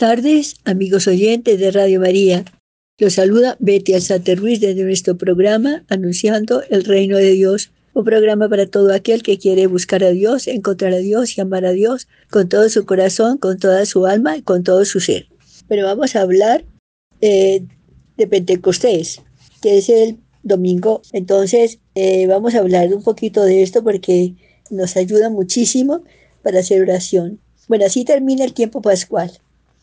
Tardes, amigos oyentes de Radio María. Los saluda Betty Alzate Ruiz desde nuestro programa Anunciando el Reino de Dios. Un programa para todo aquel que quiere buscar a Dios, encontrar a Dios y amar a Dios con todo su corazón, con toda su alma y con todo su ser. Pero vamos a hablar eh, de Pentecostés, que es el domingo. Entonces, eh, vamos a hablar un poquito de esto porque nos ayuda muchísimo para hacer oración. Bueno, así termina el tiempo pascual,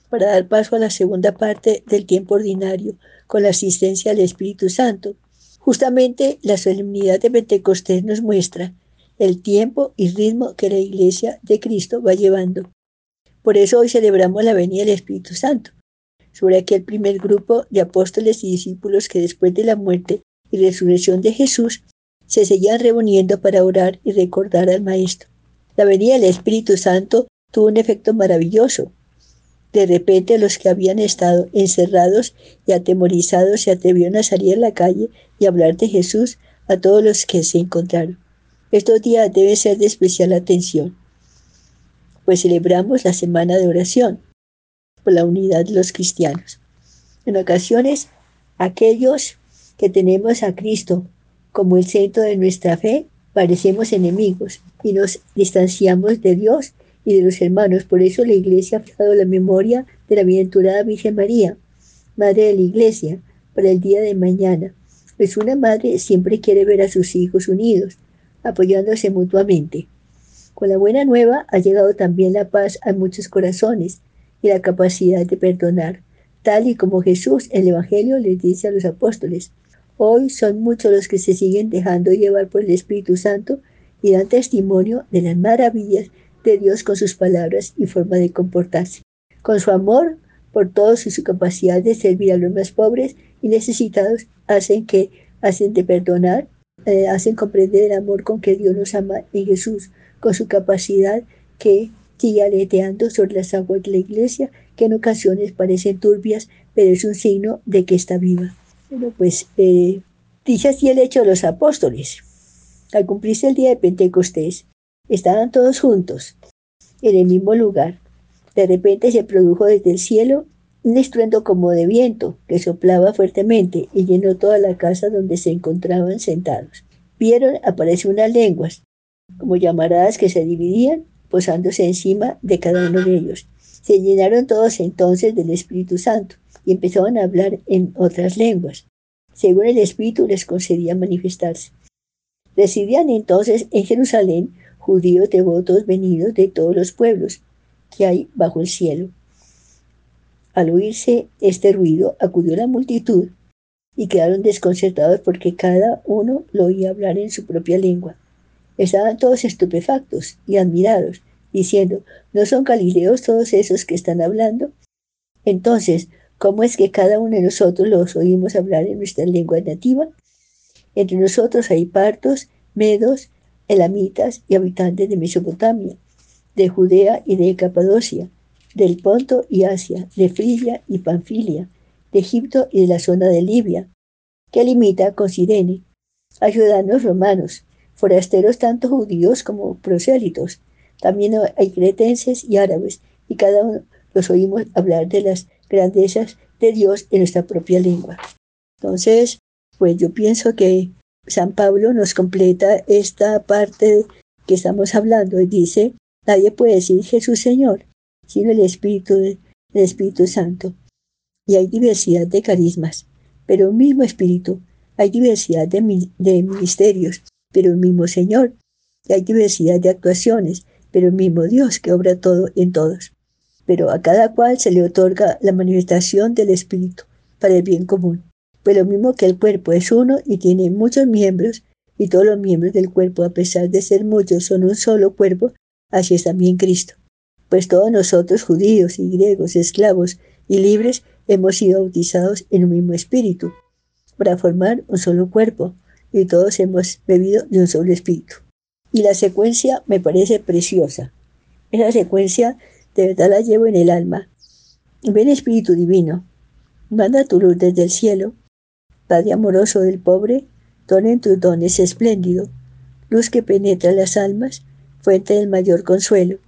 para dar paso a la segunda parte del tiempo ordinario, con la asistencia del Espíritu Santo. Justamente la solemnidad de Pentecostés nos muestra el tiempo y ritmo que la Iglesia de Cristo va llevando. Por eso hoy celebramos la venida del Espíritu Santo, sobre aquel primer grupo de apóstoles y discípulos que después de la muerte y resurrección de Jesús se seguían reuniendo para orar y recordar al Maestro. La venida del Espíritu Santo tuvo un efecto maravilloso. De repente los que habían estado encerrados y atemorizados se atrevieron a salir a la calle y hablar de Jesús a todos los que se encontraron. Estos días deben ser de especial atención, pues celebramos la semana de oración por la unidad de los cristianos. En ocasiones, aquellos que tenemos a Cristo como el centro de nuestra fe, parecemos enemigos y nos distanciamos de Dios y de los hermanos. Por eso la Iglesia ha fijado la memoria de la bienaventurada Virgen María, Madre de la Iglesia, para el día de mañana. Pues una madre siempre quiere ver a sus hijos unidos, apoyándose mutuamente. Con la buena nueva ha llegado también la paz a muchos corazones y la capacidad de perdonar, tal y como Jesús en el Evangelio les dice a los apóstoles. Hoy son muchos los que se siguen dejando llevar por el Espíritu Santo y dan testimonio de las maravillas de Dios con sus palabras y forma de comportarse. Con su amor por todos y su capacidad de servir a los más pobres y necesitados, hacen que hacen de perdonar, eh, hacen comprender el amor con que Dios nos ama en Jesús, con su capacidad que sigue aleteando sobre las aguas de la iglesia, que en ocasiones parecen turbias, pero es un signo de que está viva. Bueno, pues eh, dice así el hecho de los apóstoles. Al cumplirse el día de Pentecostés, estaban todos juntos, en el mismo lugar. De repente se produjo desde el cielo un estruendo como de viento que soplaba fuertemente y llenó toda la casa donde se encontraban sentados. Vieron aparecer unas lenguas, como llamaradas que se dividían, posándose encima de cada uno de ellos. Se llenaron todos entonces del Espíritu Santo y empezaron a hablar en otras lenguas, según el Espíritu les concedía manifestarse. Residían entonces en Jerusalén judíos devotos venidos de todos los pueblos que hay bajo el cielo. Al oírse este ruido, acudió la multitud y quedaron desconcertados porque cada uno lo oía hablar en su propia lengua. Estaban todos estupefactos y admirados, diciendo, ¿no son galileos todos esos que están hablando? Entonces, ¿Cómo es que cada uno de nosotros los oímos hablar en nuestra lengua nativa? Entre nosotros hay partos, medos, elamitas y habitantes de Mesopotamia, de Judea y de Capadocia, del Ponto y Asia, de Frigia y Panfilia, de Egipto y de la zona de Libia, que limita con Sirene, a ciudadanos romanos, forasteros tanto judíos como prosélitos. También hay cretenses y árabes, y cada uno los oímos hablar de las grandezas de Dios en nuestra propia lengua. Entonces, pues yo pienso que San Pablo nos completa esta parte que estamos hablando y dice, nadie puede decir Jesús Señor, sino el Espíritu, el Espíritu Santo. Y hay diversidad de carismas, pero un mismo Espíritu. Hay diversidad de, de ministerios, pero un mismo Señor. Y hay diversidad de actuaciones, pero el mismo Dios que obra todo en todos pero a cada cual se le otorga la manifestación del Espíritu para el bien común. Pues lo mismo que el cuerpo es uno y tiene muchos miembros, y todos los miembros del cuerpo, a pesar de ser muchos, son un solo cuerpo, así es también Cristo. Pues todos nosotros, judíos y griegos, esclavos y libres, hemos sido bautizados en un mismo espíritu, para formar un solo cuerpo, y todos hemos bebido de un solo espíritu. Y la secuencia me parece preciosa. Esa secuencia de verdad la llevo en el alma. Ven Espíritu Divino, manda tu luz desde el cielo, Padre amoroso del pobre, en tus dones espléndido, luz que penetra las almas, fuente del mayor consuelo.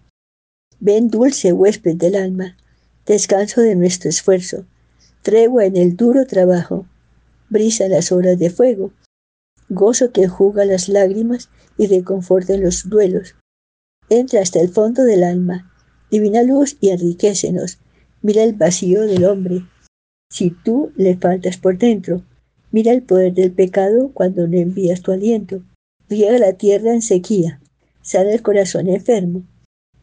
Ven dulce huésped del alma, descanso de nuestro esfuerzo, tregua en el duro trabajo, brisa las horas de fuego, gozo que enjuga las lágrimas y reconforta los duelos. Entra hasta el fondo del alma, divina luz y enriquecenos. Mira el vacío del hombre. Si tú le faltas por dentro, mira el poder del pecado cuando no envías tu aliento. Riega la tierra en sequía, sana el corazón enfermo,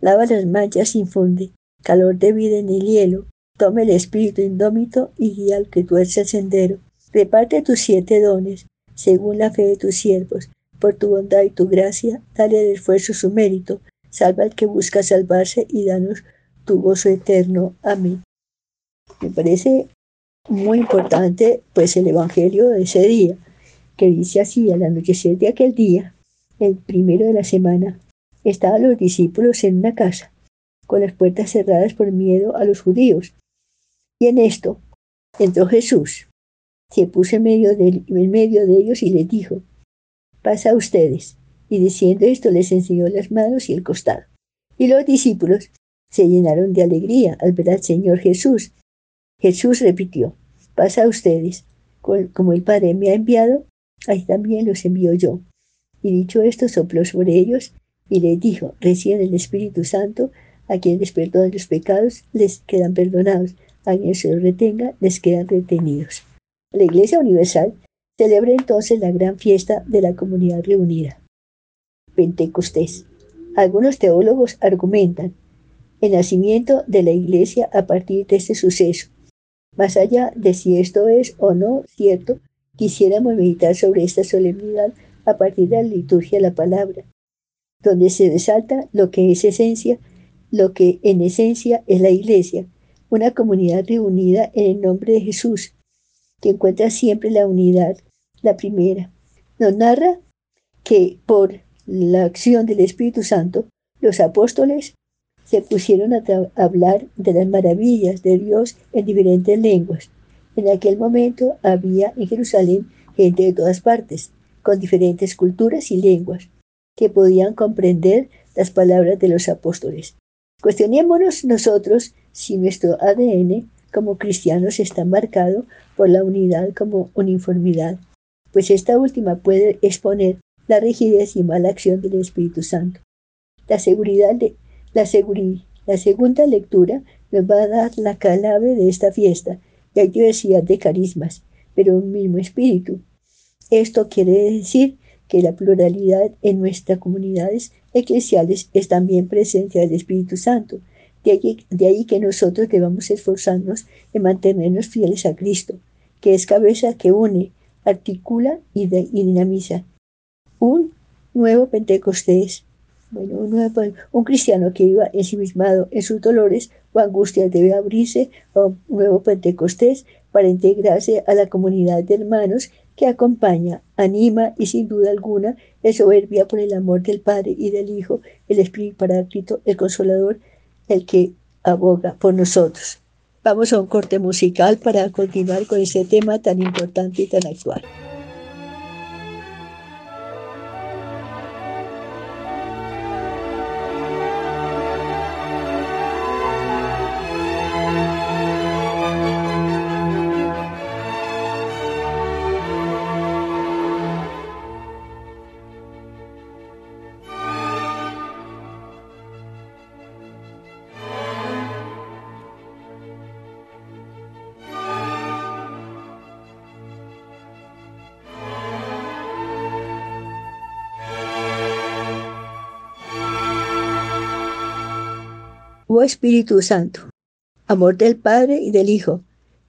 lava las manchas, infunde calor de vida en el hielo, toma el espíritu indómito y guía al que tuerce el sendero. Reparte tus siete dones, según la fe de tus siervos. Por tu bondad y tu gracia, dale al esfuerzo su mérito. Salva al que busca salvarse y danos tu gozo eterno. Amén. Me parece muy importante, pues, el evangelio de ese día, que dice así: al anochecer de aquel día, el primero de la semana, estaban los discípulos en una casa, con las puertas cerradas por miedo a los judíos. Y en esto entró Jesús, se puso en medio de, en medio de ellos y les dijo, pasa a ustedes. Y diciendo esto les enseñó las manos y el costado. Y los discípulos se llenaron de alegría al ver al Señor Jesús. Jesús repitió, pasa a ustedes, como el Padre me ha enviado, ahí también los envío yo. Y dicho esto, sopló sobre ellos y les dijo, recién el Espíritu Santo, a quien les perdonan los pecados, les quedan perdonados, a quien se los retenga, les quedan retenidos. La Iglesia Universal celebra entonces la gran fiesta de la comunidad reunida, Pentecostés. Algunos teólogos argumentan el nacimiento de la Iglesia a partir de este suceso. Más allá de si esto es o no cierto, quisiéramos meditar sobre esta solemnidad a partir de la liturgia de la palabra, donde se resalta lo que es esencia, lo que en esencia es la Iglesia, una comunidad reunida en el nombre de Jesús, que encuentra siempre la unidad, la primera. Nos narra que por la acción del Espíritu Santo, los apóstoles se pusieron a, hablar de las maravillas de Dios en diferentes lenguas. En aquel momento había en Jerusalén gente de todas partes, con diferentes culturas y lenguas, que podían comprender las palabras de los apóstoles. Cuestionémonos nosotros si nuestro ADN como cristianos está marcado por la unidad como uniformidad, pues esta última puede exponer la rigidez y mala acción del Espíritu Santo. La seguridad de la, la segunda lectura nos va a dar la clave de esta fiesta, hay diversidad de carismas, pero un mismo espíritu. Esto quiere decir que la pluralidad en nuestras comunidades eclesiales es también presencia del Espíritu Santo, de ahí, que nosotros debamos esforzarnos en mantenernos fieles a Cristo, que es cabeza que une, articula y, dinamiza. Un nuevo Pentecostés, bueno, un, cristiano que iba ensimismado en sus dolores o angustias debe abrirse a un nuevo Pentecostés para integrarse a la comunidad de hermanos que acompaña, anima y sin duda alguna es soberbia por el amor del Padre y del Hijo, el Espíritu Paráclito, el Consolador, el que aboga por nosotros. Vamos a un corte musical para continuar con este tema tan importante y tan actual. Espíritu Santo, amor del Padre y del Hijo,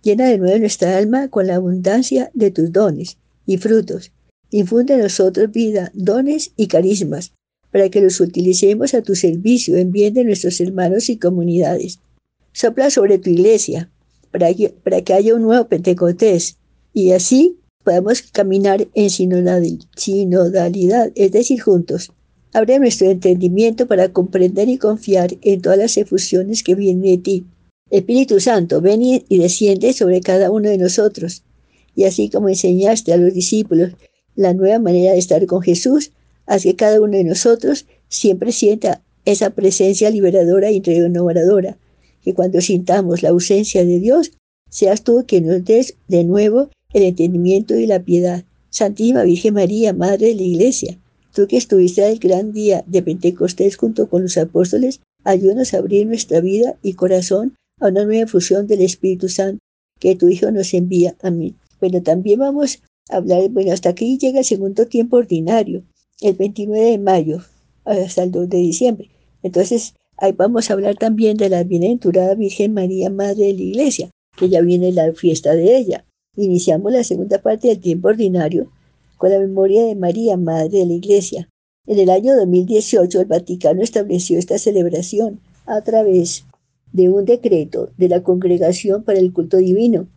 llena de nuevo nuestra alma con la abundancia de tus dones y frutos. Infunde en nosotros vida, dones y carismas, para que los utilicemos a tu servicio en bien de nuestros hermanos y comunidades. Sopla sobre tu iglesia, para que, para que haya un nuevo Pentecostés, y así podamos caminar en sinodalidad, es decir, juntos, Abre nuestro entendimiento para comprender y confiar en todas las efusiones que vienen de ti. Espíritu Santo, ven y desciende sobre cada uno de nosotros. Y así como enseñaste a los discípulos la nueva manera de estar con Jesús, haz que cada uno de nosotros siempre sienta esa presencia liberadora y renovadora. que cuando sintamos la ausencia de Dios, seas tú quien nos des de nuevo el entendimiento y la piedad. Santísima Virgen María, Madre de la Iglesia, tú que estuviste el gran día de Pentecostés junto con los apóstoles, ayúdanos a abrir nuestra vida y corazón a una nueva fusión del Espíritu Santo que tu Hijo nos envía. a mí. Bueno, también vamos a hablar, bueno, hasta aquí llega el segundo tiempo ordinario, el 29 de mayo hasta el 2 de diciembre. Entonces, ahí vamos a hablar también de la bienaventurada Virgen María, Madre de la Iglesia, que ya viene la fiesta de ella. Iniciamos la segunda parte del tiempo ordinario con la memoria de María, Madre de la Iglesia. En el año 2018 el Vaticano estableció esta celebración a través de un decreto de la Congregación para el Culto Divino,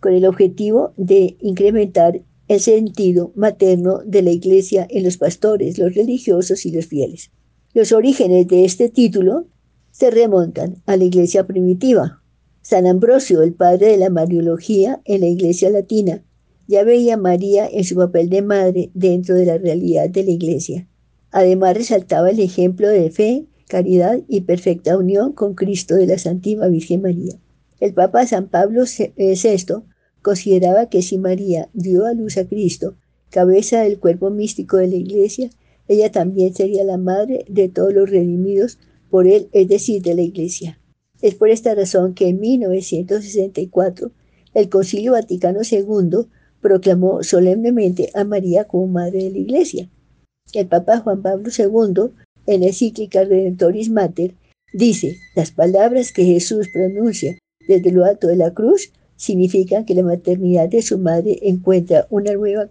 con el objetivo de incrementar el sentido materno de la Iglesia en los pastores, los religiosos y los fieles. Los orígenes de este título se remontan a la Iglesia primitiva, San Ambrosio, el padre de la Mariología en la Iglesia latina, ya veía a María en su papel de madre dentro de la realidad de la Iglesia. Además resaltaba el ejemplo de fe, caridad y perfecta unión con Cristo de la Santísima Virgen María. El Papa San Pablo VI eh, consideraba que si María dio a luz a Cristo, cabeza del cuerpo místico de la Iglesia, ella también sería la madre de todos los redimidos por él, es decir, de la Iglesia. Es por esta razón que en 1964 el Concilio Vaticano II proclamó solemnemente a María como Madre de la Iglesia. El Papa Juan Pablo II, en la encíclica Redentoris Mater, dice, las palabras que Jesús pronuncia desde lo alto de la cruz significan que la maternidad de su madre encuentra una nueva,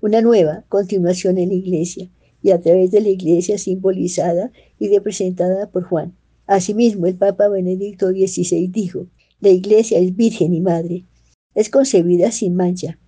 una nueva continuación en la Iglesia y a través de la Iglesia simbolizada y representada por Juan. Asimismo, el Papa Benedicto XVI dijo, la Iglesia es virgen y madre, es concebida sin mancha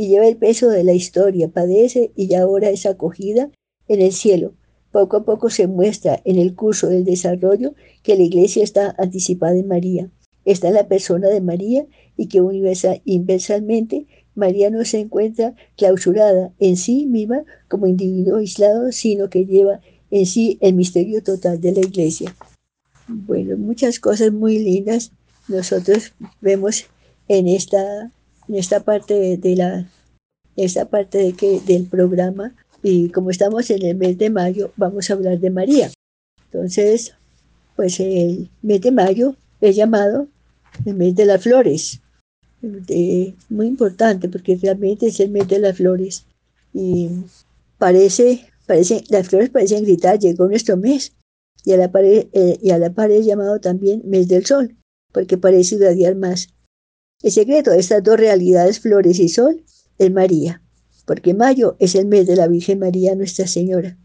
y lleva el peso de la historia, padece y ahora es acogida en el cielo. Poco a poco se muestra en el curso del desarrollo que la Iglesia está anticipada en María, está en la persona de María y que universalmente María no se encuentra clausurada en sí misma como individuo aislado, sino que lleva en sí el misterio total de la Iglesia. Bueno, muchas cosas muy lindas nosotros vemos en esta, en esta parte de la esta parte de que, del programa y como estamos en el mes de mayo vamos a hablar de María. Entonces, pues el mes de mayo es llamado el mes de las flores. muy importante porque realmente es el mes de las flores y parece, parece las flores parecen gritar, llegó nuestro mes y a la pared, eh, y a la pared llamado también mes del sol, porque parece irradiar más. El secreto de estas dos realidades, flores y sol, es María, porque mayo es el mes de la Virgen María Nuestra Señora.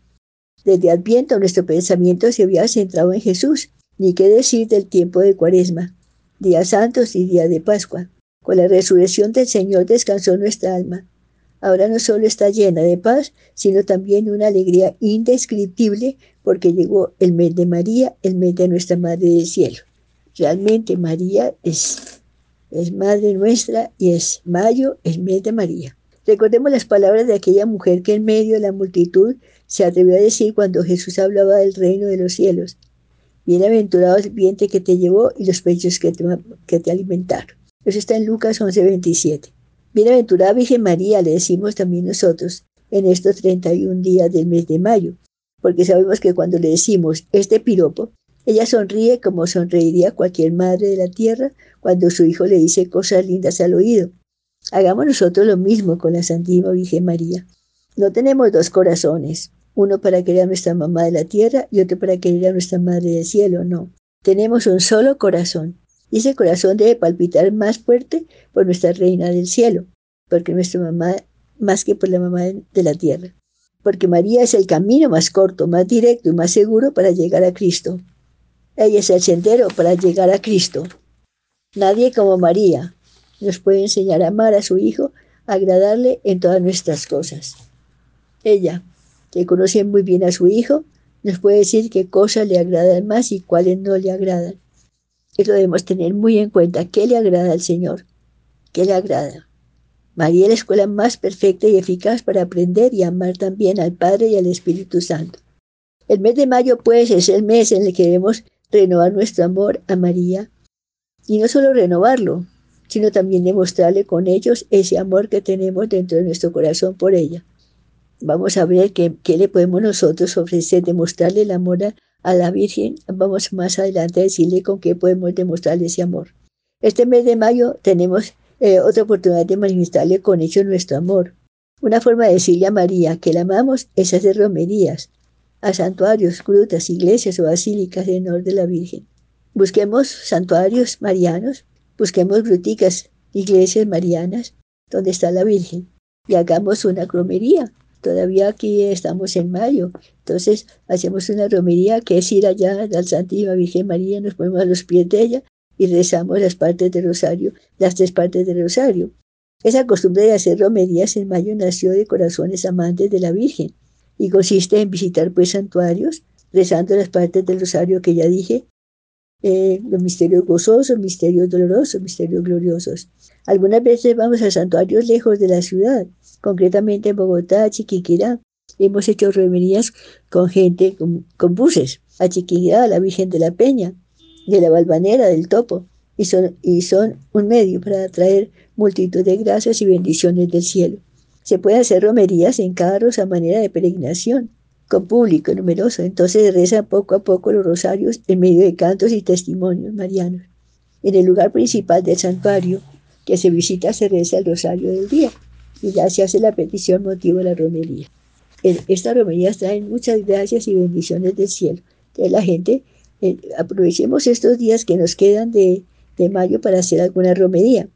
Desde Adviento nuestro pensamiento se había centrado en Jesús, ni qué decir del tiempo de Cuaresma, días santos y día de Pascua. Con la resurrección del Señor descansó nuestra alma. Ahora no solo está llena de paz, sino también una alegría indescriptible porque llegó el mes de María, el mes de nuestra Madre del Cielo. Realmente María es, es Madre nuestra y es mayo, el mes de María. Recordemos las palabras de aquella mujer que en medio de la multitud se atrevió a decir cuando Jesús hablaba del reino de los cielos. Bienaventurado el vientre que te llevó y los pechos que te, que te alimentaron. Eso está en Lucas 11:27. Bienaventurada Virgen María, le decimos también nosotros en estos 31 días del mes de mayo, porque sabemos que cuando le decimos este piropo, ella sonríe como sonreiría cualquier madre de la tierra cuando su hijo le dice cosas lindas al oído. Hagamos nosotros lo mismo con la Santísima Virgen María. No tenemos dos corazones, uno para querer a nuestra mamá de la tierra y otro para querer a nuestra madre del cielo, no. Tenemos un solo corazón, y ese corazón debe palpitar más fuerte por nuestra reina del cielo, porque nuestra mamá, más que por la mamá de la tierra. Porque María es el camino más corto, más directo y más seguro para llegar a Cristo. Ella es el sendero para llegar a Cristo. Nadie como María nos puede enseñar a amar a su Hijo, agradarle en todas nuestras cosas. Ella, que conoce muy bien a su Hijo, nos puede decir qué cosas le agradan más y cuáles no le agradan. Eso debemos tener muy en cuenta. ¿Qué le agrada al Señor? ¿Qué le agrada? María es la escuela más perfecta y eficaz para aprender y amar también al Padre y al Espíritu Santo. El mes de mayo, pues, es el mes en el que debemos renovar nuestro amor a María Y no solo renovarlo, sino también demostrarle con ellos ese amor que tenemos dentro de nuestro corazón por ella. Vamos a ver qué, le podemos nosotros ofrecer, demostrarle el amor a, la Virgen. Vamos más adelante a decirle con qué podemos demostrarle ese amor. Este mes de mayo tenemos eh, otra oportunidad de manifestarle con ellos nuestro amor. Una forma de decirle a María que la amamos es hacer romerías a santuarios, grutas, iglesias o basílicas en honor de la Virgen. Busquemos santuarios marianos, busquemos gruticas, iglesias marianas donde está la Virgen y hagamos una romería. Todavía aquí estamos en mayo, entonces hacemos una romería que es ir allá a la Santísima Virgen María, nos ponemos a los pies de ella y rezamos las partes del rosario, las tres partes del rosario. Esa costumbre de hacer romerías en mayo nació de corazones amantes de la Virgen y consiste en visitar pues santuarios, rezando las partes del rosario que ya dije, eh, los misterios gozosos, misterios dolorosos, misterios gloriosos. Algunas veces vamos a santuarios lejos de la ciudad, concretamente en Bogotá, Chiquiquirá. Hemos hecho romerías con gente, con, buses, a Chiquiquirá, a la Virgen de la Peña, de la Balvanera, del Topo, y son, y son un medio para atraer multitud de gracias y bendiciones del cielo. Se pueden hacer romerías en carros a manera de peregrinación, con público numeroso. Entonces rezan poco a poco los rosarios en medio de cantos y testimonios marianos. En el lugar principal del santuario que se visita se reza el rosario del día y ya se hace la petición motivo de la romería. Estas romerías traen muchas gracias y bendiciones del cielo. Entonces la gente, eh, aprovechemos estos días que nos quedan de, de mayo para hacer alguna romería.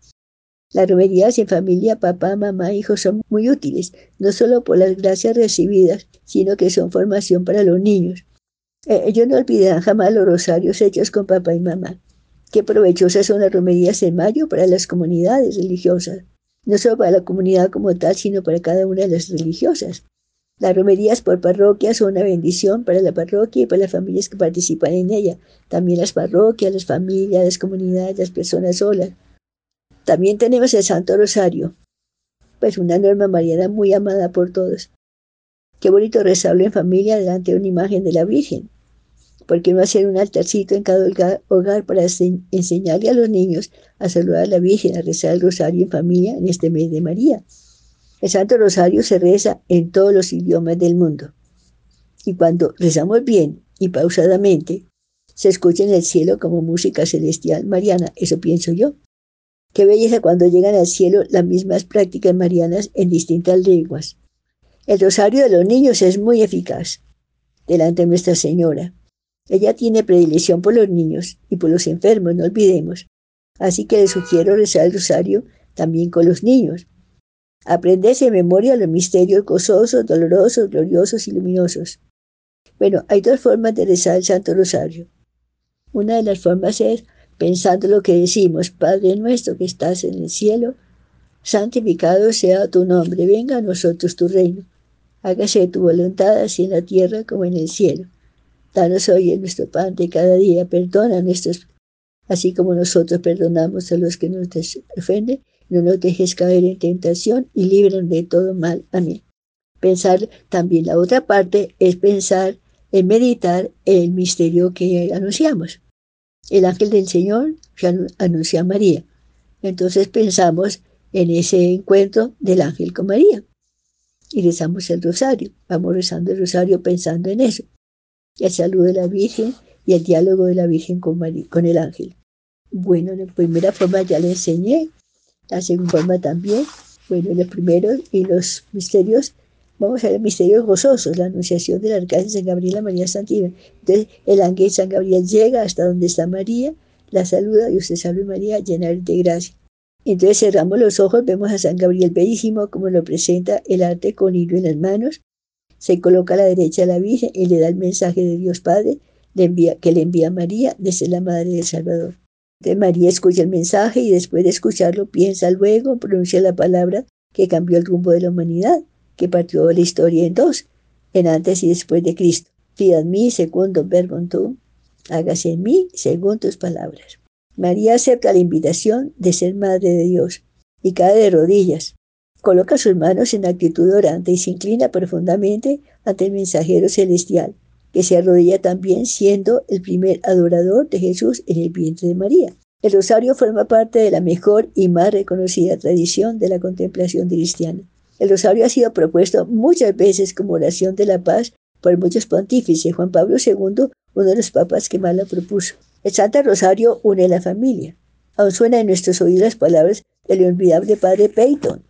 Las romerías en familia, papá, mamá, hijos son muy útiles, no solo por las gracias recibidas, sino que son formación para los niños. Eh, ellos no olvidarán jamás los rosarios hechos con papá y mamá. Qué provechosas son las romerías en mayo para las comunidades religiosas, no solo para la comunidad como tal, sino para cada una de las religiosas. Las romerías por parroquia son una bendición para la parroquia y para las familias que participan en ella. También las parroquias, las familias, las comunidades, las personas solas. También tenemos el Santo Rosario, pues una norma mariana muy amada por todos. Qué bonito rezarlo en familia delante de una imagen de la Virgen. ¿Por qué no hacer un altarcito en cada hogar para enseñarle a los niños a saludar a la Virgen, a rezar el rosario en familia en este mes de María? El Santo Rosario se reza en todos los idiomas del mundo. Y cuando rezamos bien y pausadamente, se escucha en el cielo como música celestial mariana, eso pienso yo. Qué belleza cuando llegan al cielo las mismas prácticas marianas en distintas lenguas. El rosario de los niños es muy eficaz delante de Nuestra Señora. Ella tiene predilección por los niños y por los enfermos, no olvidemos. Así que les sugiero rezar el rosario también con los niños. Aprenderse de memoria los misterios gozosos, dolorosos, gloriosos y luminosos. Bueno, hay dos formas de rezar el Santo Rosario. Una de las formas es pensando lo que decimos, Padre nuestro que estás en el cielo, santificado sea tu nombre, venga a nosotros tu reino, hágase tu voluntad así en la tierra como en el cielo. Danos hoy nuestro nuestro pan de cada día, perdona nuestros, así como nosotros perdonamos a los que nos ofenden, no nos dejes caer en tentación y líbranos de todo mal. Amén. Pensar también la otra parte es pensar en meditar el misterio que anunciamos el ángel del Señor anuncia a María. Entonces pensamos en ese encuentro del ángel con María y rezamos el rosario. Vamos rezando el rosario pensando en eso. El saludo de la Virgen y el diálogo de la Virgen con, con el ángel. Bueno, la primera forma ya le enseñé, la segunda forma también. Bueno, los primeros y los misterios Vamos a ver misterios gozosos, la anunciación del arcángel San Gabriel a María Santísima. Entonces, el ángel San Gabriel llega hasta donde está María, la saluda y usted salve María, llena de gracia. Entonces cerramos los ojos, vemos a San Gabriel bellísimo como lo presenta el arte con hilo en las manos. Se coloca a la derecha de la Virgen y le da el mensaje de Dios Padre le envía, que le envía a María desde la Madre del Salvador. María escucha el mensaje y después de escucharlo piensa luego, pronuncia la palabra que cambió el rumbo de la humanidad que partió la historia en dos, en antes y después de Cristo. Fiat mí segundo verbo tú, hágase en mí según tus palabras. María acepta la invitación de ser Madre de Dios y cae de rodillas. Coloca sus manos en actitud orante y se inclina profundamente ante el mensajero celestial, que se arrodilla también siendo el primer adorador de Jesús en el vientre de María. El rosario forma parte de la mejor y más reconocida tradición de la contemplación cristiana. El rosario ha sido propuesto muchas veces como oración de la paz por muchos pontífices. Juan Pablo II, uno de los papas que más la propuso. El Santo Rosario une la familia. Aún suena en nuestros oídos las palabras del olvidable Padre Peyton.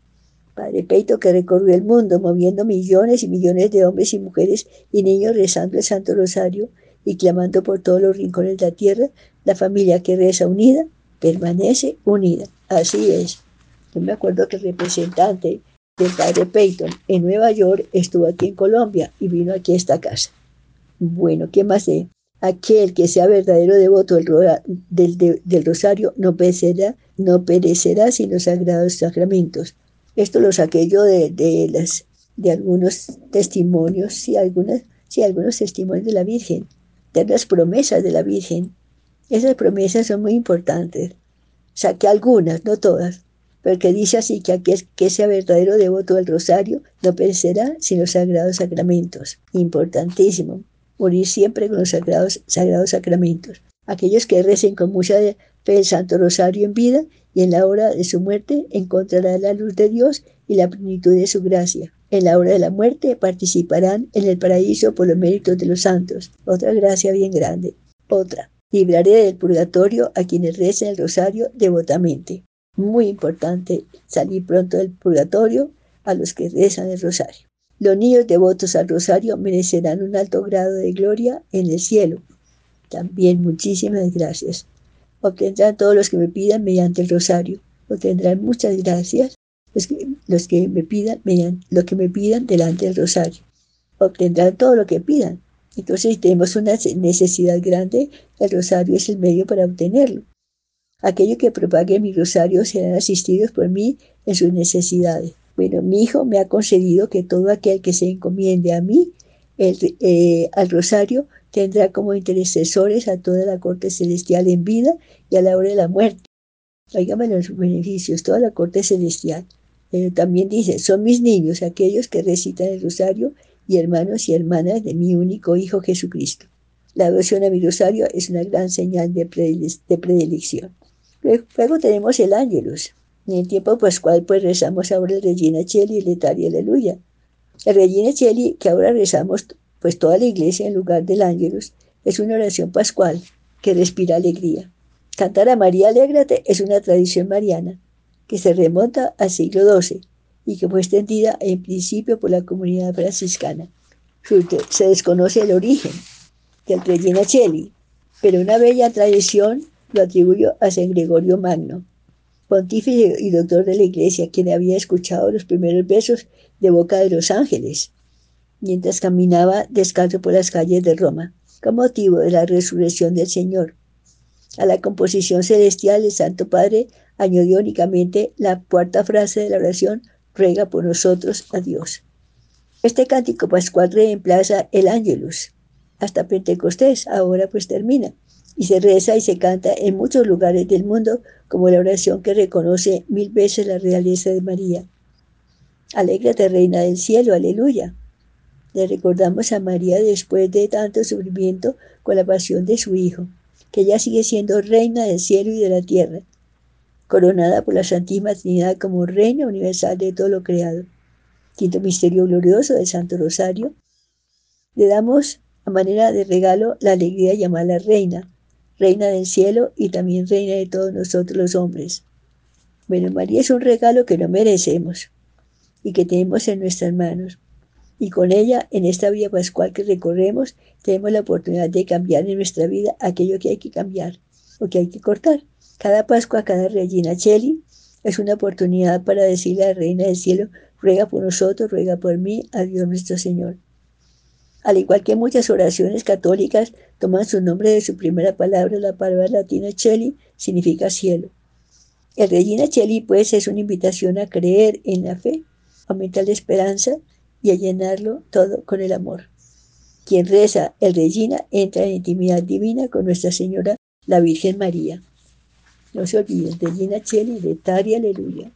Padre Peyton que recorrió el mundo moviendo millones y millones de hombres y mujeres y niños rezando el Santo Rosario y clamando por todos los rincones de la tierra, la familia que reza unida permanece unida. Así es. Yo me acuerdo que el representante del padre Peyton en Nueva York estuvo aquí en Colombia y vino aquí a esta casa. Bueno, ¿qué más de Aquel que sea verdadero devoto del, rosario no perecerá, no perecerá sin los sagrados sacramentos. Esto lo saqué yo de, de, las, de algunos testimonios, y algunas, sí, algunos testimonios de la Virgen de las promesas de la Virgen. Esas promesas son muy importantes. Saqué algunas, no todas, pero que dice así que aquel que sea verdadero devoto del rosario no perecerá sin los sagrados sacramentos. Importantísimo. Morir siempre con los sagrados, sagrados sacramentos. Aquellos que recen con mucha fe el Santo Rosario en vida y en la hora de su muerte encontrarán la luz de Dios y la plenitud de su gracia. En la hora de la muerte participarán en el paraíso por los méritos de los santos. Otra gracia bien grande. Otra. Libraré del purgatorio a quienes recen el rosario devotamente. Muy importante salir pronto del purgatorio a los que rezan el rosario. Los niños devotos al rosario merecerán un alto grado de gloria en el cielo. También muchísimas gracias. Obtendrán todos los que me pidan mediante el rosario. Obtendrán muchas gracias los que, me pidan, lo que me pidan delante del rosario. Obtendrán todo lo que pidan. Entonces, si tenemos una necesidad grande, el rosario es el medio para obtenerlo. Aquellos que propaguen mi rosario serán asistidos por mí en sus necesidades. Bueno, mi hijo me ha concedido que todo aquel que se encomiende a mí, eh, al rosario, tendrá como intercesores a toda la corte celestial en vida y a la hora de la muerte. Óigame los beneficios, toda la corte celestial. Pero también dice, son mis niños aquellos que recitan el rosario y hermanos y hermanas de mi único Hijo Jesucristo. La devoción a mi rosario es una gran señal de, predilección. Luego tenemos el ángelus. En el tiempo pascual pues rezamos ahora el Regina Cheli el Letaria Aleluya. El Regina Cheli que ahora rezamos pues toda la iglesia en lugar del ángelus es una oración pascual que respira alegría. Cantar a María Alégrate es una tradición mariana que se remonta al siglo XII y que fue extendida en principio por la comunidad franciscana. Se desconoce el origen del Regina Cheli, pero una bella tradición lo atribuyó a San Gregorio Magno, pontífice y doctor de la iglesia, quien había escuchado los primeros besos de boca de los ángeles, mientras caminaba descalzo por las calles de Roma, con motivo de la resurrección del Señor. A la composición celestial, el Santo Padre añadió únicamente la cuarta frase de la oración, ruega por nosotros a Dios. Este cántico pascual reemplaza el Ángelus hasta Pentecostés, ahora pues termina, y se reza y se canta en muchos lugares del mundo como la oración que reconoce mil veces la realeza de María. Alégrate, Reina del Cielo, aleluya. Le recordamos a María después de tanto sufrimiento con la pasión de su Hijo que ella sigue siendo reina del cielo y de la tierra, coronada por la Santísima Trinidad como reina universal de todo lo creado. Quinto misterio glorioso del Santo Rosario. Le damos a manera de regalo la alegría de llamarla reina, reina del cielo y también reina de todos nosotros los hombres. Bueno, María es un regalo que no merecemos y que tenemos en nuestras manos. Y con ella, en esta vía pascual que recorremos, tenemos la oportunidad de cambiar en nuestra vida aquello que hay que cambiar o que hay que cortar. Cada Pascua, cada Regina Cheli es una oportunidad para decirle a la Reina del Cielo, ruega por nosotros, ruega por mí, a Dios nuestro Señor. Al igual que muchas oraciones católicas toman su nombre de su primera palabra, la palabra latina Cheli significa cielo. El Regina Cheli, pues, es una invitación a creer en la fe, aumentar la esperanza y a llenarlo todo con el amor. Quien reza el Regina entra en intimidad divina con Nuestra Señora, la Virgen María. No se olviden, Regina Cheli de Tari Aleluya.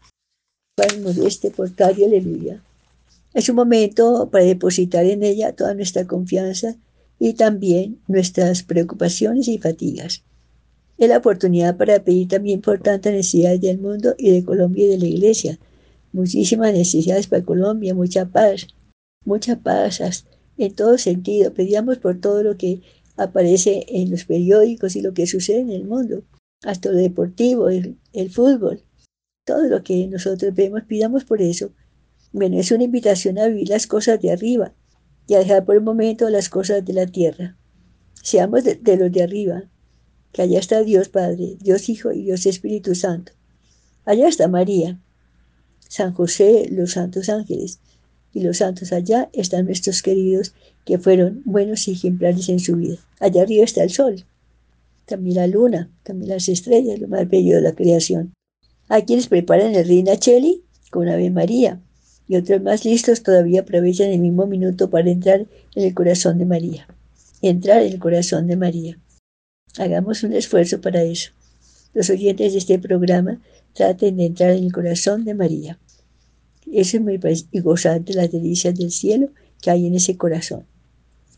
de este por Tari Aleluya. Es un momento para depositar en ella toda nuestra confianza y también nuestras preocupaciones y fatigas. Es la oportunidad para pedir también por tantas necesidades del mundo y de Colombia y de la iglesia. Muchísimas necesidades para Colombia, mucha paz, mucha paz en todo sentido. Pedíamos por todo lo que aparece en los periódicos y lo que sucede en el mundo, hasta lo deportivo, el, el fútbol, todo lo que nosotros vemos, pidamos por eso. Bueno, es una invitación a vivir las cosas de arriba y a dejar por un momento las cosas de la tierra. Seamos de, los de arriba, que allá está Dios Padre, Dios Hijo y Dios Espíritu Santo. Allá está María, San José, los santos ángeles, y los santos allá están nuestros queridos que fueron buenos ejemplares en su vida. Allá arriba está el sol, también la luna, también las estrellas, lo más bello de la creación. Hay quienes preparan el Reina Cheli con Ave María y otros más listos todavía aprovechan el mismo minuto para entrar en el corazón de María. Entrar en el corazón de María. Hagamos un esfuerzo para eso. Los oyentes de este programa traten de entrar en el corazón de María. Eso es muy y gozar de las delicias del cielo que hay en ese corazón,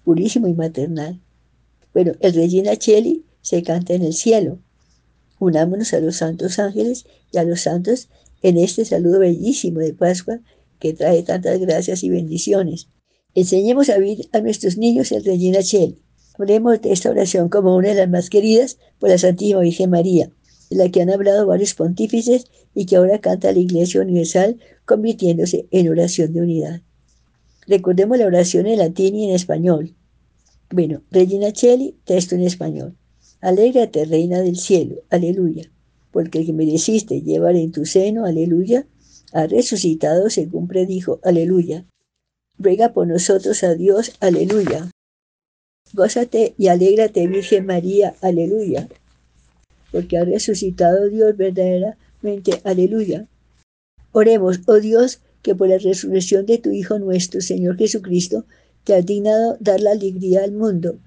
purísimo y maternal. Bueno, el Regina Cheli se canta en el cielo. Unámonos a los santos ángeles y a los santos en este saludo bellísimo de Pascua que trae tantas gracias y bendiciones. Enseñemos a vivir a nuestros niños el Regina. Oremos de esta oración como una de las más queridas por la Santísima Virgen María, de la que han hablado varios pontífices y que ahora canta la Iglesia Universal convirtiéndose en oración de unidad. Recordemos la oración en latín y en español. Bueno, Regina Cheli, texto en español. Alégrate, Reina del cielo, aleluya, porque el que mereciste llevar en tu seno, aleluya, ha resucitado según predijo, aleluya. Ruega por nosotros a Dios, aleluya. Gózate y alégrate, Virgen María, aleluya, porque ha resucitado Dios verdaderamente, aleluya. Oremos, oh Dios, que por la resurrección de tu Hijo nuestro, Señor Jesucristo, te has dignado dar la alegría al mundo.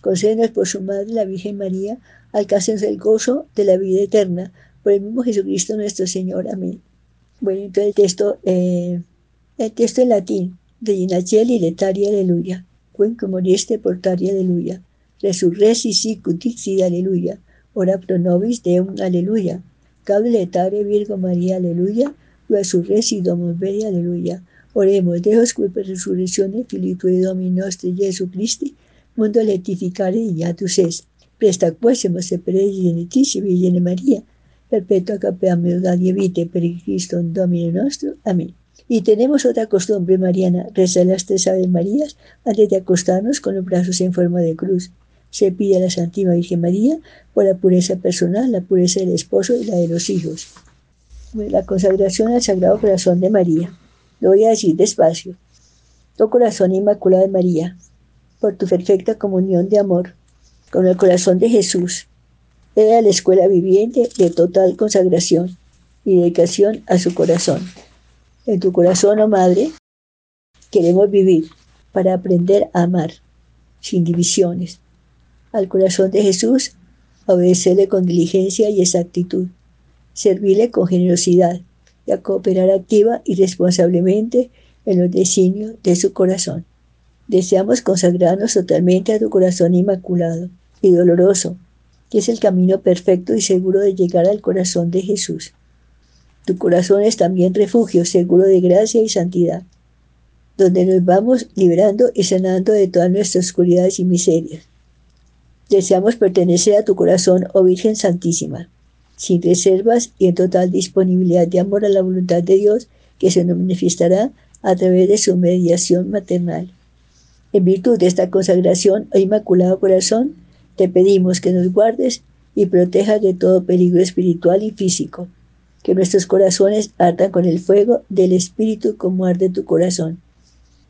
Concédenos por su Madre, la Virgen María, alcancemos el gozo de la vida eterna, por el mismo Jesucristo nuestro Señor. Amén. Bueno, entonces el texto, eh, el texto en latín, de y letari, aleluya. Cuenco moriste portari, aleluya. Resurresi sicut aleluya. Ora pro nobis deum, aleluya. Cable letare Virgo María, aleluya y domus veri, aleluya. Oremos, Deus qui resurrección filitui Domini nostri Jesu Christi, mundo letificare igiatus es. Presta quosemos e per genitici Virgine María, perpetua capea y vite per Cristo Domini nostro. Amén. Y tenemos otra costumbre mariana, rezar las tres Ave Marías antes de acostarnos con los brazos en forma de cruz. Se pide a la Santísima Virgen María por la pureza personal, la pureza del esposo y la de los hijos la consagración al Sagrado Corazón de María. Lo voy a decir despacio. Tu corazón inmaculado de María, por tu perfecta comunión de amor con el corazón de Jesús, era la escuela viviente de total consagración y dedicación a su corazón. En tu corazón, oh Madre, queremos vivir para aprender a amar sin divisiones. Al corazón de Jesús, obedecerle con diligencia y exactitud servirle con generosidad y a cooperar activa y responsablemente en los designios de su corazón. Deseamos consagrarnos totalmente a tu corazón inmaculado y doloroso, que es el camino perfecto y seguro de llegar al corazón de Jesús. Tu corazón es también refugio seguro de gracia y santidad, donde nos vamos liberando y sanando de todas nuestras oscuridades y miserias. Deseamos pertenecer a tu corazón, oh Virgen Santísima sin reservas y en total disponibilidad de amor a la voluntad de Dios que se nos manifestará a través de su mediación maternal. En virtud de esta consagración, oh Inmaculado Corazón, te pedimos que nos guardes y protejas de todo peligro espiritual y físico, que nuestros corazones ardan con el fuego del Espíritu como arde tu corazón,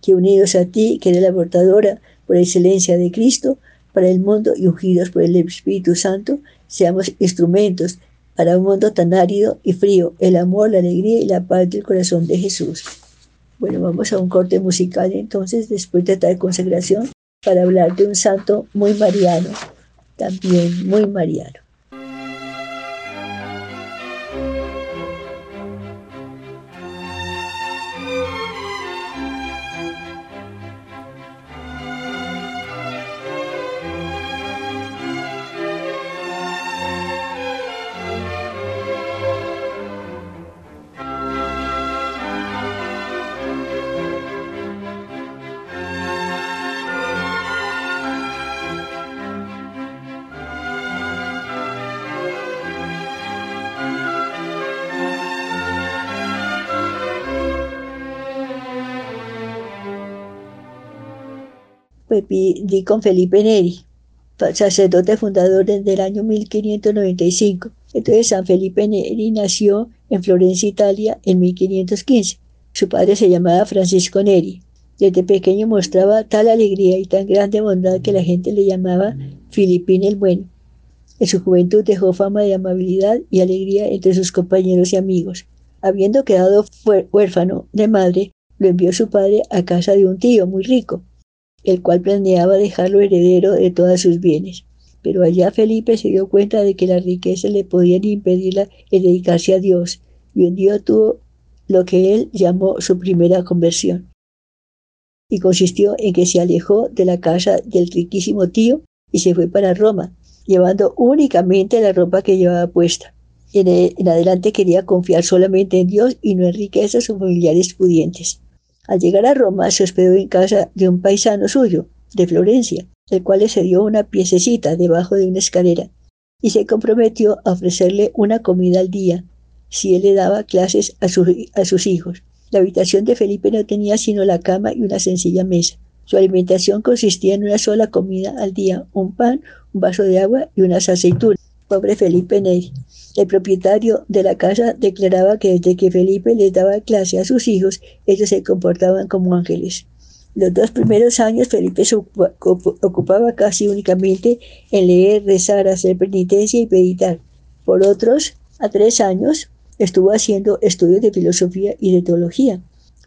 que unidos a ti, que eres la portadora por excelencia de Cristo, para el mundo y ungidos por el Espíritu Santo, seamos instrumentos para un mundo tan árido y frío, el amor, la alegría y la paz del corazón de Jesús. Bueno, vamos a un corte musical entonces, después de tal consagración, para hablar de un santo muy mariano, también muy mariano. Pedí con Felipe Neri, sacerdote fundador desde el año 1595. Entonces San Felipe Neri nació en Florencia, Italia, en 1515. Su padre se llamaba Francisco Neri. Desde pequeño mostraba tal alegría y tan grande bondad que la gente le llamaba Filipín el Bueno. En su juventud dejó fama de amabilidad y alegría entre sus compañeros y amigos. Habiendo quedado huérfano de madre, lo envió su padre a casa de un tío muy rico, el cual planeaba dejarlo heredero de todos sus bienes. Pero allá Felipe se dio cuenta de que las riquezas le podían impedir el dedicarse a Dios, y un día tuvo lo que él llamó su primera conversión. Y consistió en que se alejó de la casa del riquísimo tío y se fue para Roma, llevando únicamente la ropa que llevaba puesta. En, en adelante quería confiar solamente en Dios y no en riquezas o familiares pudientes. Al llegar a Roma se hospedó en casa de un paisano suyo, de Florencia, el cual le cedió una piececita debajo de una escalera y se comprometió a ofrecerle una comida al día si él le daba clases a, sus hijos. La habitación de Felipe no tenía sino la cama y una sencilla mesa. Su alimentación consistía en una sola comida al día, un pan, un vaso de agua y unas aceitunas. Pobre Felipe Ney. El propietario de la casa declaraba que desde que Felipe les daba clase a sus hijos, ellos se comportaban como ángeles. Los dos primeros años Felipe se ocupaba casi únicamente en leer, rezar, hacer penitencia y meditar. Por otros, a tres años, estuvo haciendo estudios de filosofía y de teología,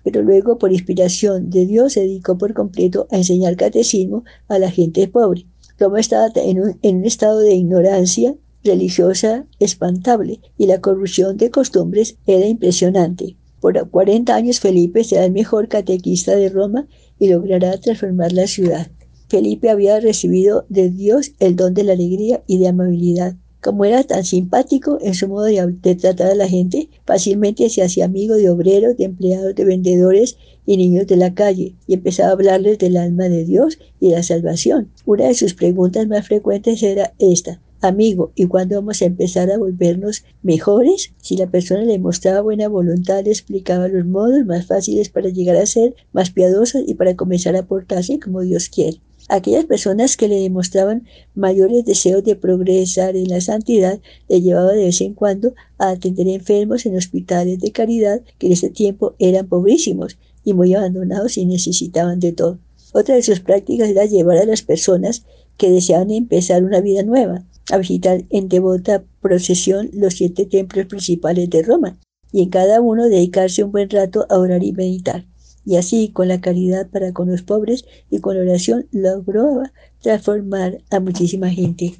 pero luego, por inspiración de Dios, se dedicó por completo a enseñar catecismo a la gente pobre. Roma estaba en un estado de ignorancia religiosa espantable y la corrupción de costumbres era impresionante. Por 40 años Felipe será el mejor catequista de Roma y logrará transformar la ciudad. Felipe había recibido de Dios el don de la alegría y de amabilidad. Como era tan simpático en su modo de, de, tratar a la gente, fácilmente se hacía amigo de obreros, de empleados, de vendedores y niños de la calle, y empezaba a hablarles del alma de Dios y de la salvación. Una de sus preguntas más frecuentes era esta, Amigo, ¿y cuándo vamos a empezar a volvernos mejores? Si la persona le mostraba buena voluntad, le explicaba los modos más fáciles para llegar a ser más piadosos y para comenzar a portarse como Dios quiere. Aquellas personas que le demostraban mayores deseos de progresar en la santidad le llevaba de vez en cuando a atender enfermos en hospitales de caridad que en ese tiempo eran pobrísimos y muy abandonados y necesitaban de todo. Otra de sus prácticas era llevar a las personas que deseaban empezar una vida nueva a visitar en devota procesión los siete templos principales de Roma y en cada uno dedicarse un buen rato a orar y meditar. Y así, con la caridad para con los pobres y con la oración, logró transformar a muchísima gente.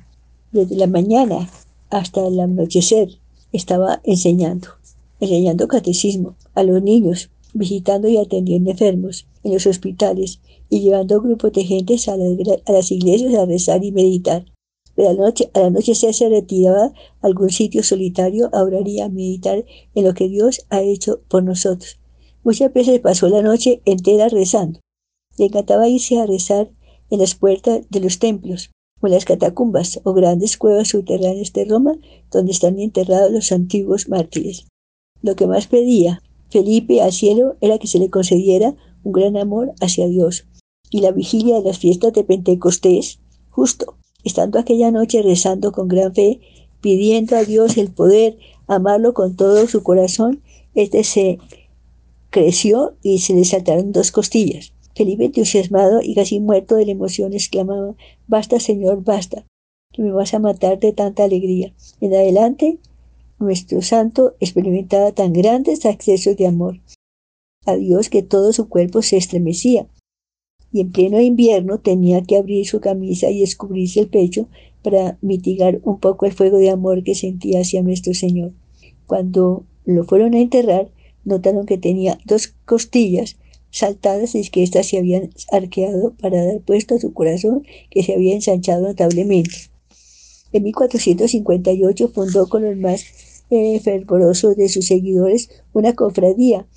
Desde la mañana hasta el anochecer estaba enseñando, enseñando catecismo a los niños, visitando y atendiendo enfermos en los hospitales y llevando grupos de gente a, las iglesias a rezar y meditar. A la noche, a la noche se retiraba a algún sitio solitario a orar y a meditar en lo que Dios ha hecho por nosotros. Muchas veces pasó la noche entera rezando. Le encantaba irse a rezar en las puertas de los templos, o en las catacumbas o grandes cuevas subterráneas de Roma, donde están enterrados los antiguos mártires. Lo que más pedía Felipe al cielo era que se le concediera un gran amor hacia Dios. Y la vigilia de las fiestas de Pentecostés, justo estando aquella noche rezando con gran fe, pidiendo a Dios el poder amarlo con todo su corazón, este se creció y se le saltaron dos costillas. Felipe, entusiasmado y casi muerto de la emoción, exclamaba, Basta, Señor, basta, que me vas a matar de tanta alegría. En adelante, nuestro santo experimentaba tan grandes accesos de amor a Dios que todo su cuerpo se estremecía, y en pleno invierno tenía que abrir su camisa y descubrirse el pecho para mitigar un poco el fuego de amor que sentía hacia nuestro Señor. Cuando lo fueron a enterrar, notaron que tenía dos costillas saltadas y que éstas se habían arqueado para dar puesto a su corazón que se había ensanchado notablemente. En 1458 fundó con los más eh, fervorosos de sus seguidores una cofradía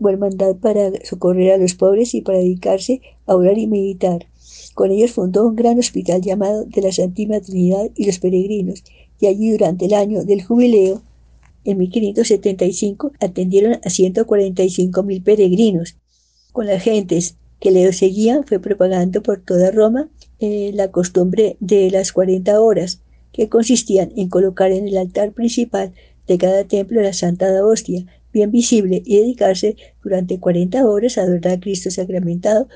o hermandad para socorrer a los pobres y para dedicarse a orar y meditar. Con ellos fundó un gran hospital llamado de la Santísima Trinidad y los Peregrinos, y allí durante el año del jubileo, en 1575, atendieron a 145 mil peregrinos. Con las gentes que le seguían fue propagando por toda Roma eh, la costumbre de las 40 horas, que consistían en colocar en el altar principal de cada templo la Santa Hostia, bien visible, y dedicarse durante 40 horas a adorar a Cristo sacramentado,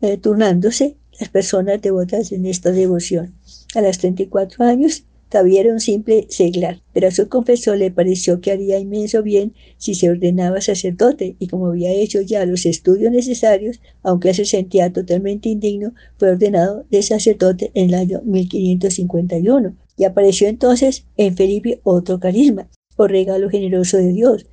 eh, turnándose las personas devotas en esta devoción. A los 34 años todavía era un simple seglar, pero a su confesor le pareció que haría inmenso bien si se ordenaba sacerdote, y como había hecho ya los estudios necesarios, aunque se sentía totalmente indigno, fue ordenado de sacerdote en el año 1551. Y apareció entonces en Felipe otro carisma, o regalo generoso de Dios,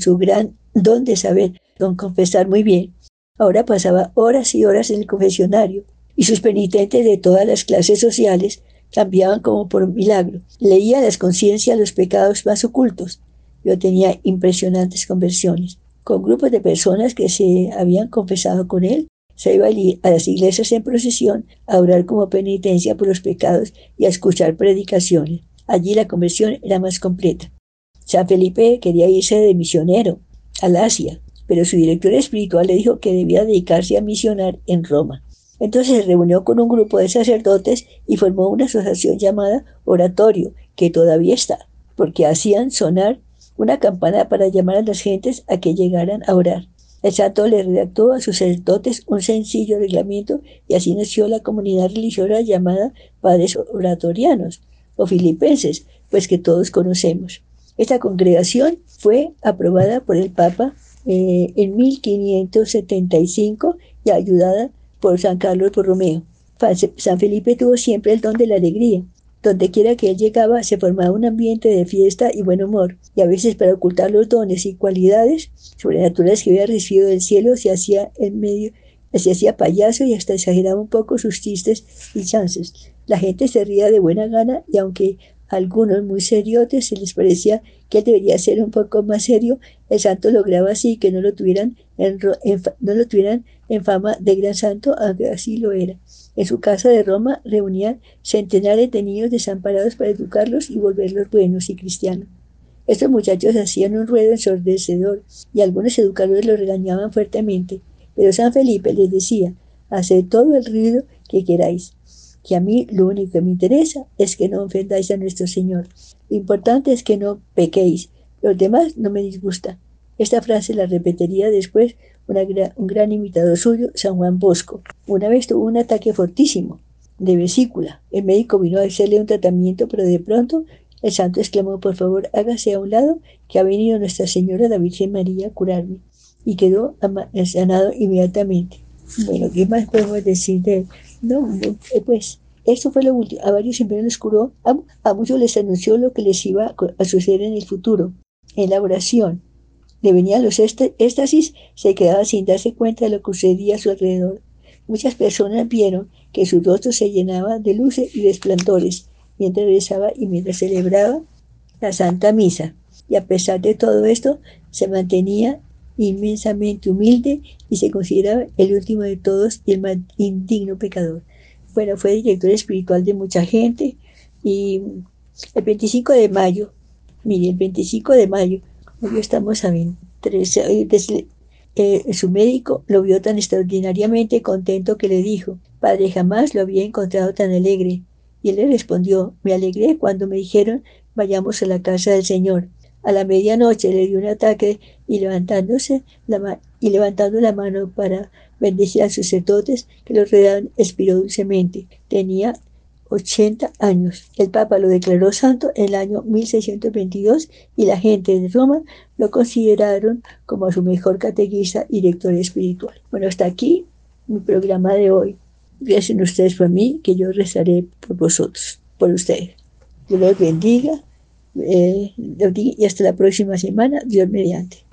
su gran don de saber don confesar muy bien. Ahora pasaba horas y horas en el confesionario, y sus penitentes de todas las clases sociales cambiaban como por milagro. Leía las conciencias los pecados más ocultos. Yo tenía impresionantes conversiones. Con grupos de personas que se habían confesado con él, se iba a las iglesias en procesión a orar como penitencia por los pecados y a escuchar predicaciones. Allí la conversión era más completa. San Felipe quería irse de misionero al Asia, pero su director espiritual le dijo que debía dedicarse a misionar en Roma. Entonces se reunió con un grupo de sacerdotes y formó una asociación llamada Oratorio, que todavía está, porque hacían sonar una campana para llamar a las gentes a que llegaran a orar. El santo le redactó a sus sacerdotes un sencillo reglamento y así nació la comunidad religiosa llamada Padres Oratorianos o Filipenses, pues que todos conocemos. Esta congregación fue aprobada por el Papa eh, en 1575 y ayudada por San Carlos Borromeo. San Felipe tuvo siempre el don de la alegría. Donde quiera que él llegaba se formaba un ambiente de fiesta y buen humor, y a veces para ocultar los dones y cualidades sobrenaturales que había recibido del cielo se hacía en medio, se hacía payaso y hasta exageraba un poco sus chistes y chances. La gente se ría de buena gana y aunque algunos muy seriotes se les parecía que él debería ser un poco más serio, el santo lograba así que no lo tuvieran en, no lo tuvieran en fama de gran santo, aunque así lo era. En su casa de Roma reunían centenares de niños desamparados para educarlos y volverlos buenos y cristianos. Estos muchachos hacían un ruedo ensordecedor y algunos educadores los regañaban fuertemente, pero San Felipe les decía, haced todo el ruido que queráis, que a mí lo único que me interesa es que no ofendáis a nuestro Señor. Lo importante es que no pequéis. Los demás no me disgustan. Esta frase la repetiría después un gran imitador suyo, San Juan Bosco. Una vez tuvo un ataque fortísimo de vesícula. El médico vino a hacerle un tratamiento, pero de pronto el santo exclamó, por favor, hágase a un lado, que ha venido Nuestra Señora la Virgen María a curarme. Y quedó sanado inmediatamente. Bueno, ¿qué más podemos decir de él? No, eh, pues esto fue lo último. A varios les curó, a, muchos les anunció lo que les iba a suceder en el futuro. En la oración le venían los éxtasis, se quedaba sin darse cuenta de lo que sucedía a su alrededor. Muchas personas vieron que su rostro se llenaba de luces y resplandores mientras rezaba y mientras celebraba la Santa Misa. Y a pesar de todo esto, se mantenía inmensamente humilde y se consideraba el último de todos y el más indigno pecador. Bueno, fue director espiritual de mucha gente y el 25 de mayo, mire, el 25 de mayo, hoy estamos a 23, eh, su médico lo vio tan extraordinariamente contento que le dijo, Padre, jamás lo había encontrado tan alegre. Y él le respondió, me alegré cuando me dijeron, vayamos a la casa del Señor. A la medianoche le dio un ataque y levantándose y levantando la mano para bendecir a sus sacerdotes que lo rodeaban, expiró dulcemente. Tenía 80 años. El Papa lo declaró santo en el año 1622 y la gente de Roma lo consideraron como su mejor catequista y director espiritual. Bueno, hasta aquí mi programa de hoy. Gracias a ustedes por mí, que yo rezaré por vosotros, por ustedes. Dios los bendiga eh, y hasta la próxima semana, Dios mediante.